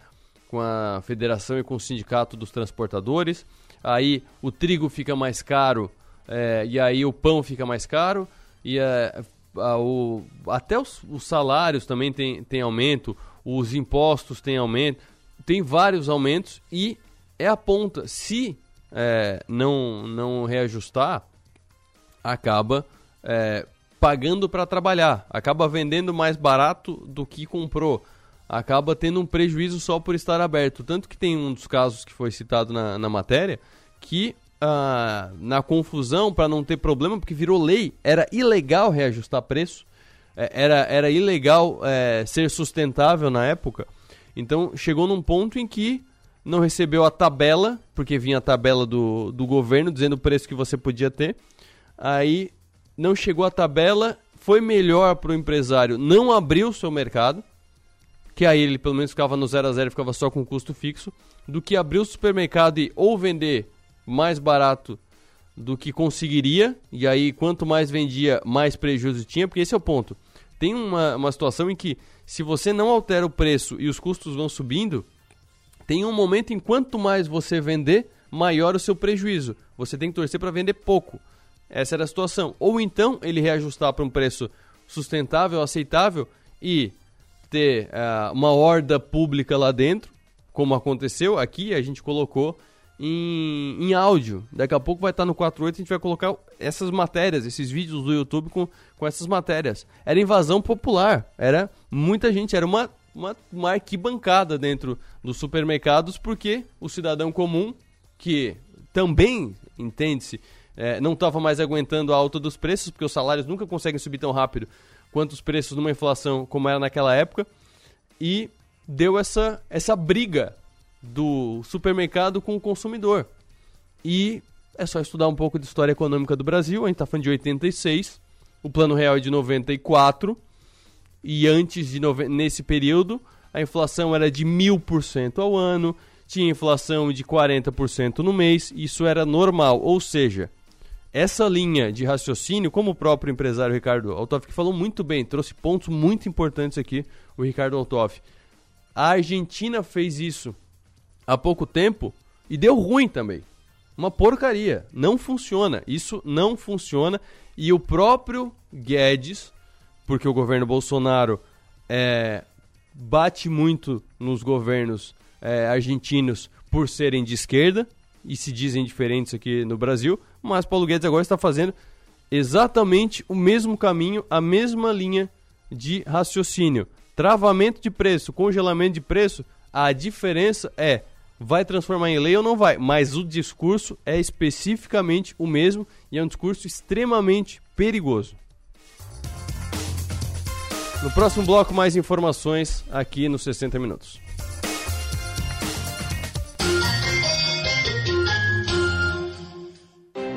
com a federação e com o sindicato dos transportadores. Aí o trigo fica mais caro é, e aí o pão fica mais caro e é, a, o, até os, os, salários também tem, tem aumento, os impostos têm aumento, tem vários aumentos e é a ponta. Se é, não, não reajustar, acaba é, pagando para trabalhar, acaba vendendo mais barato do que comprou, acaba tendo um prejuízo só por estar aberto. Tanto que tem um dos casos que foi citado na, na matéria que ah, na confusão, para não ter problema, porque virou lei, era ilegal reajustar preço, é, era, era ilegal é, ser sustentável na época. Então chegou num ponto em que não recebeu a tabela, porque vinha a tabela do, do governo dizendo o preço que você podia ter. Aí não chegou a tabela, foi melhor para o empresário não abrir o seu mercado, que aí ele pelo menos ficava no zero a zero, ficava só com custo fixo, do que abrir o supermercado e ou vender mais barato do que conseguiria, e aí quanto mais vendia, mais prejuízo tinha, porque esse é o ponto. Tem uma, uma situação em que se você não altera o preço e os custos vão subindo, tem um momento em quanto mais você vender, maior o seu prejuízo. Você tem que torcer para vender pouco. Essa era a situação. Ou então ele reajustar para um preço sustentável, aceitável e ter uh, uma horda pública lá dentro, como aconteceu aqui, a gente colocou em, em áudio. Daqui a pouco vai estar no 48 a gente vai colocar essas matérias, esses vídeos do YouTube com, com essas matérias. Era invasão popular, era muita gente, era uma, uma, uma arquibancada dentro dos supermercados, porque o cidadão comum que também, entende-se, é, não estava mais aguentando a alta dos preços, porque os salários nunca conseguem subir tão rápido quanto os preços numa inflação como era naquela época, e deu essa, essa briga do supermercado com o consumidor. E é só estudar um pouco de história econômica do Brasil, a gente está falando de 86, o plano real é de 94, e antes de nesse período a inflação era de mil por cento ao ano, tinha inflação de 40% no mês, isso era normal, ou seja, essa linha de raciocínio, como o próprio empresário Ricardo Altoff, que falou muito bem, trouxe pontos muito importantes aqui, o Ricardo Altoff. A Argentina fez isso há pouco tempo e deu ruim também. Uma porcaria. Não funciona. Isso não funciona. E o próprio Guedes, porque o governo Bolsonaro é, bate muito nos governos é, argentinos por serem de esquerda e se dizem diferentes aqui no Brasil, mas Paulo Guedes agora está fazendo exatamente o mesmo caminho, a mesma linha de raciocínio. Travamento de preço, congelamento de preço, a diferença é vai transformar em lei ou não vai, mas o discurso é especificamente o mesmo e é um discurso extremamente perigoso. No próximo bloco, mais informações aqui nos 60 Minutos.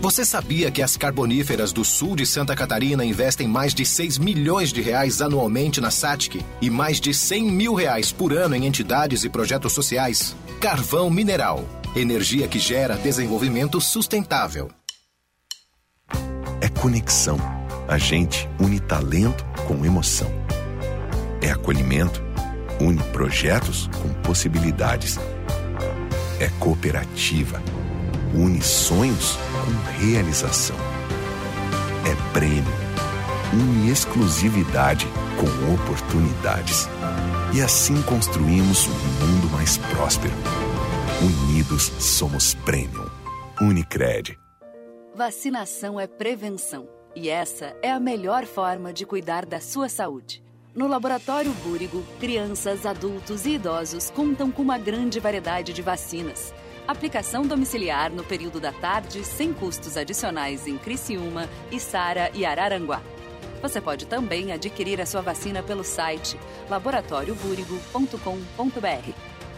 Você sabia que as carboníferas do sul de Santa Catarina investem mais de 6 milhões de reais anualmente na SATIC e mais de 100 mil reais por ano em entidades e projetos sociais? Carvão Mineral. Energia que gera desenvolvimento sustentável. É conexão. A gente une talento com emoção. É acolhimento. Une projetos com possibilidades. É cooperativa une sonhos com realização. É prêmio, une exclusividade com oportunidades. E assim construímos um mundo mais próspero. Unidos somos Premium. Unicred. Vacinação é prevenção. E essa é a melhor forma de cuidar da sua saúde. No Laboratório Búrigo, crianças, adultos e idosos contam com uma grande variedade de vacinas Aplicação domiciliar no período da tarde sem custos adicionais em Criciúma, Içara e Araranguá. Você pode também adquirir a sua vacina pelo site laboratóriobúrigo.com.br.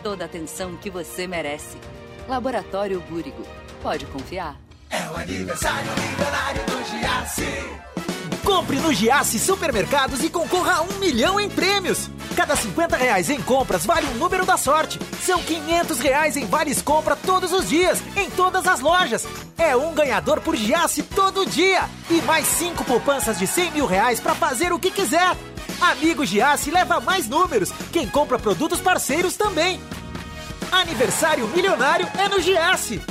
Toda a atenção que você merece. Laboratório Búrigo. Pode confiar. É o aniversário milionário do Giasse. Compre no Giasse Supermercados e concorra a um milhão em prêmios. Cada 50 reais em compras vale um número da sorte. São 500 reais em vales compra todos os dias, em todas as lojas. É um ganhador por Giasse todo dia. E mais cinco poupanças de 100 mil reais para fazer o que quiser. Amigo Giasse leva mais números. Quem compra produtos parceiros também. Aniversário milionário é no Giasse.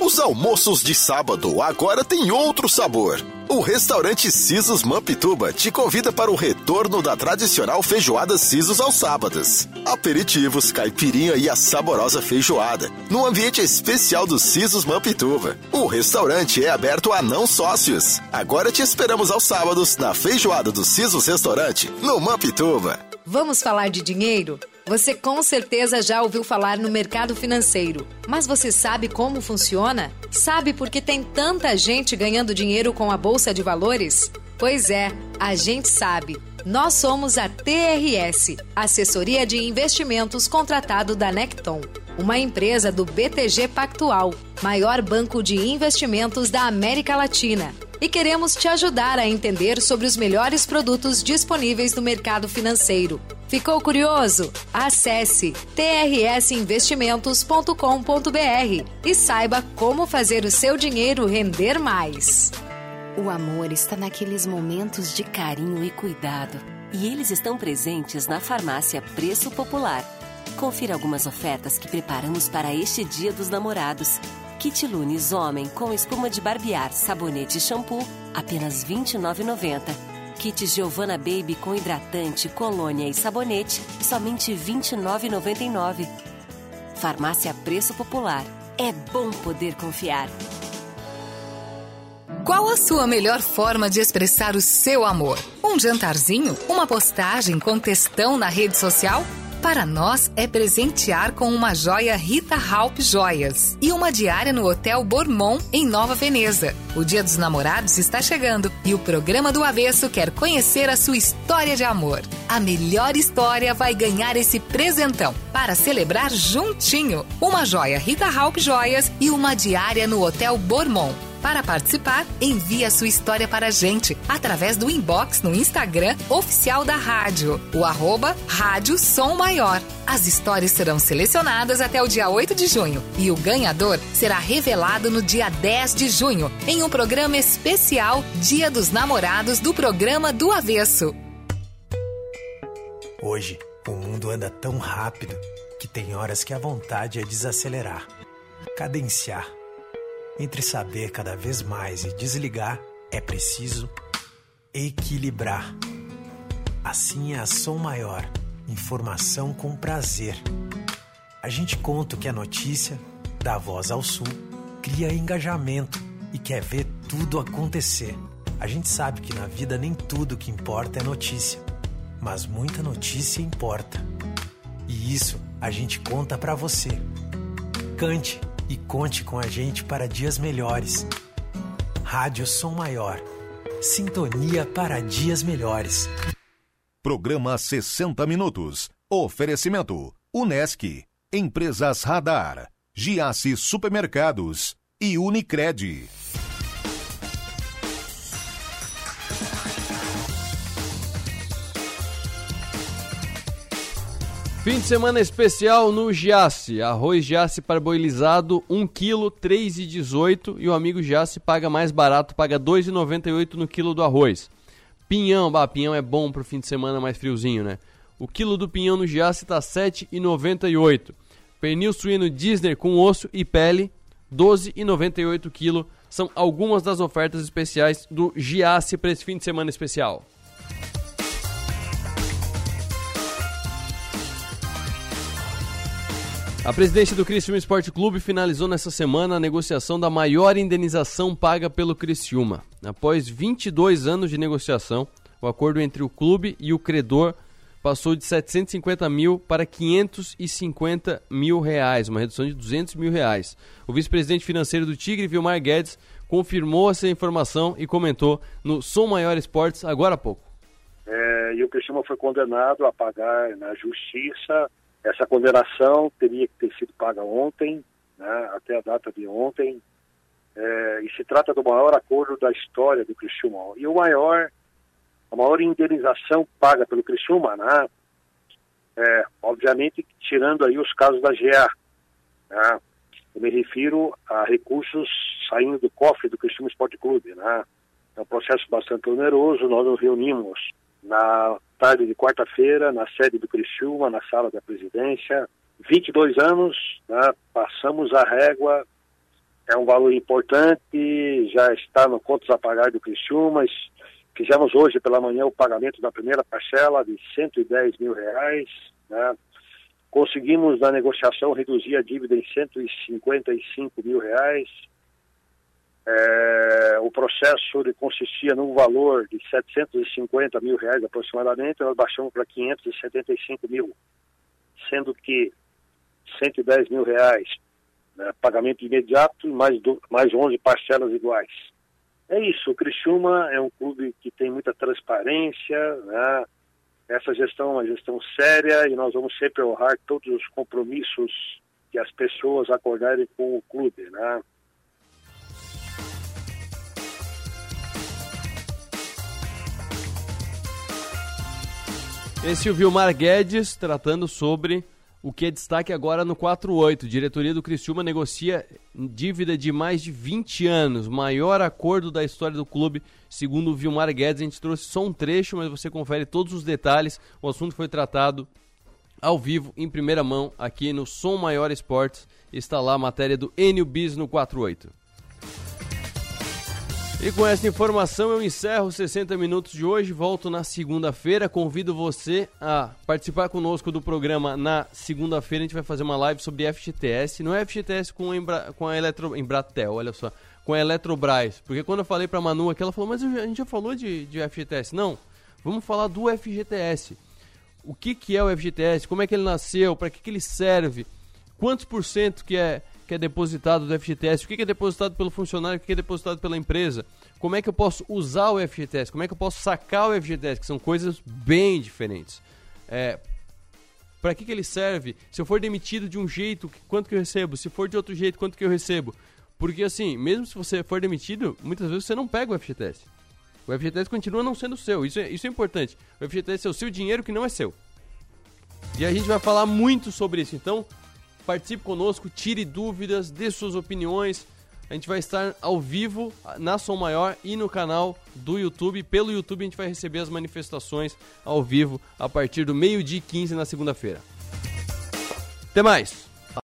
Os almoços de sábado agora têm outro sabor. O restaurante Sisos Mampituba te convida para o retorno da tradicional feijoada Sisos aos sábados. Aperitivos, caipirinha e a saborosa feijoada, no ambiente especial do Sisos Mampituba. O restaurante é aberto a não sócios. Agora te esperamos aos sábados na feijoada do Sisos Restaurante, no Mampituba. Vamos falar de dinheiro? Você com certeza já ouviu falar no mercado financeiro, mas você sabe como funciona? Sabe por que tem tanta gente ganhando dinheiro com a bolsa de valores? Pois é, a gente sabe. Nós somos a TRS, Assessoria de Investimentos contratado da Necton, uma empresa do BTG Pactual, maior banco de investimentos da América Latina e queremos te ajudar a entender sobre os melhores produtos disponíveis no mercado financeiro. Ficou curioso? Acesse trsinvestimentos.com.br e saiba como fazer o seu dinheiro render mais. O amor está naqueles momentos de carinho e cuidado, e eles estão presentes na farmácia Preço Popular Confira algumas ofertas que preparamos para este Dia dos Namorados. Kit Lunes Homem com espuma de barbear, sabonete e shampoo, apenas R$ 29,90. Kit Giovanna Baby com hidratante, colônia e sabonete, somente R$ 29,99. Farmácia Preço Popular. É bom poder confiar. Qual a sua melhor forma de expressar o seu amor? Um jantarzinho? Uma postagem com textão na rede social? Para nós é presentear com uma joia Rita Halp Joias e uma diária no Hotel Bormont em Nova Veneza. O Dia dos Namorados está chegando e o programa do Avesso quer conhecer a sua história de amor. A melhor história vai ganhar esse presentão para celebrar juntinho. Uma joia Rita Halp Joias e uma diária no Hotel Bormont. Para participar, envie a sua história para a gente através do inbox no Instagram oficial da rádio, o arroba Rádio Som Maior. As histórias serão selecionadas até o dia 8 de junho e o ganhador será revelado no dia 10 de junho, em um programa especial Dia dos Namorados do programa do Avesso. Hoje, o mundo anda tão rápido que tem horas que a vontade é desacelerar, cadenciar entre saber cada vez mais e desligar, é preciso equilibrar. Assim é a som maior, informação com prazer. A gente conta que a notícia, da voz ao sul, cria engajamento e quer ver tudo acontecer. A gente sabe que na vida nem tudo que importa é notícia, mas muita notícia importa. E isso a gente conta para você. Cante e conte com a gente para dias melhores. Rádio Som Maior. Sintonia para dias melhores. Programa 60 Minutos. Oferecimento: Unesc, Empresas Radar, Giasse Supermercados e Unicred. Fim de semana especial no Giasse. Arroz Giasse parboilizado, 1 kg, 3,18 e o amigo Giasse paga mais barato, paga 2,98 no quilo do arroz. Pinhão, bah, pinhão é bom pro fim de semana mais friozinho, né? O quilo do pinhão no Giasse tá 7,98. Pernil suíno Disney com osso e pele, 12,98 kg. São algumas das ofertas especiais do Giasse para esse fim de semana especial. A presidência do Criciúma Esporte Clube finalizou nessa semana a negociação da maior indenização paga pelo Criciúma. Após 22 anos de negociação, o acordo entre o clube e o credor passou de 750 mil para 550 mil reais, uma redução de 200 mil reais. O vice-presidente financeiro do Tigre, Vilmar Guedes, confirmou essa informação e comentou no Som Maior Esportes agora há pouco. É, e o Criciúma foi condenado a pagar na justiça essa condenação teria que ter sido paga ontem, né, até a data de ontem, é, e se trata do maior acordo da história do Criciúma. E o maior, a maior indenização paga pelo Criciúma, né, é, obviamente tirando aí os casos da GA. Né, eu me refiro a recursos saindo do cofre do Criciúma Esporte Clube. Né, é um processo bastante oneroso, nós nos reunimos na tarde de quarta-feira, na sede do Criciúma, na sala da presidência. 22 anos, né, passamos a régua, é um valor importante, já está no contos a pagar do Criciúma. Fizemos hoje pela manhã o pagamento da primeira parcela de 110 mil reais. Né. Conseguimos na negociação reduzir a dívida em 155 mil reais. É, o processo consistia num valor de 750 mil reais aproximadamente, nós baixamos para 575 mil, sendo que 110 mil reais né, pagamento imediato e mais, do, mais 11 parcelas iguais. É isso, o Criciúma é um clube que tem muita transparência, né? essa gestão é uma gestão séria e nós vamos sempre honrar todos os compromissos que as pessoas acordarem com o clube. Né? Esse é o Vilmar Guedes tratando sobre o que é destaque agora no 48. Diretoria do Criciúma negocia dívida de mais de 20 anos, maior acordo da história do clube, segundo o Vilmar Guedes. A gente trouxe só um trecho, mas você confere todos os detalhes. O assunto foi tratado ao vivo, em primeira mão, aqui no Som Maior Esportes. Está lá a matéria do Enio Bis no 48. E com essa informação eu encerro 60 minutos de hoje. Volto na segunda-feira. Convido você a participar conosco do programa na segunda-feira. A gente vai fazer uma live sobre FGTS. Não é FGTS com, Embra, com a Eletro, Embratel, olha só. Com a Eletrobras. Porque quando eu falei pra Manu aqui, ela falou: Mas a gente já falou de, de FGTS. Não, vamos falar do FGTS. O que, que é o FGTS? Como é que ele nasceu? Para que, que ele serve? Quantos por cento que é que é depositado do FGTS, o que é depositado pelo funcionário, o que é depositado pela empresa, como é que eu posso usar o FGTS, como é que eu posso sacar o FGTS, que são coisas bem diferentes. É, para que, que ele serve? Se eu for demitido de um jeito, quanto que eu recebo? Se for de outro jeito, quanto que eu recebo? Porque assim, mesmo se você for demitido, muitas vezes você não pega o FGTS. O FGTS continua não sendo seu, isso é, isso é importante. O FGTS é o seu dinheiro que não é seu. E a gente vai falar muito sobre isso, então participe conosco, tire dúvidas, dê suas opiniões. A gente vai estar ao vivo na Som Maior e no canal do YouTube. Pelo YouTube a gente vai receber as manifestações ao vivo a partir do meio-dia 15 na segunda-feira. Até mais!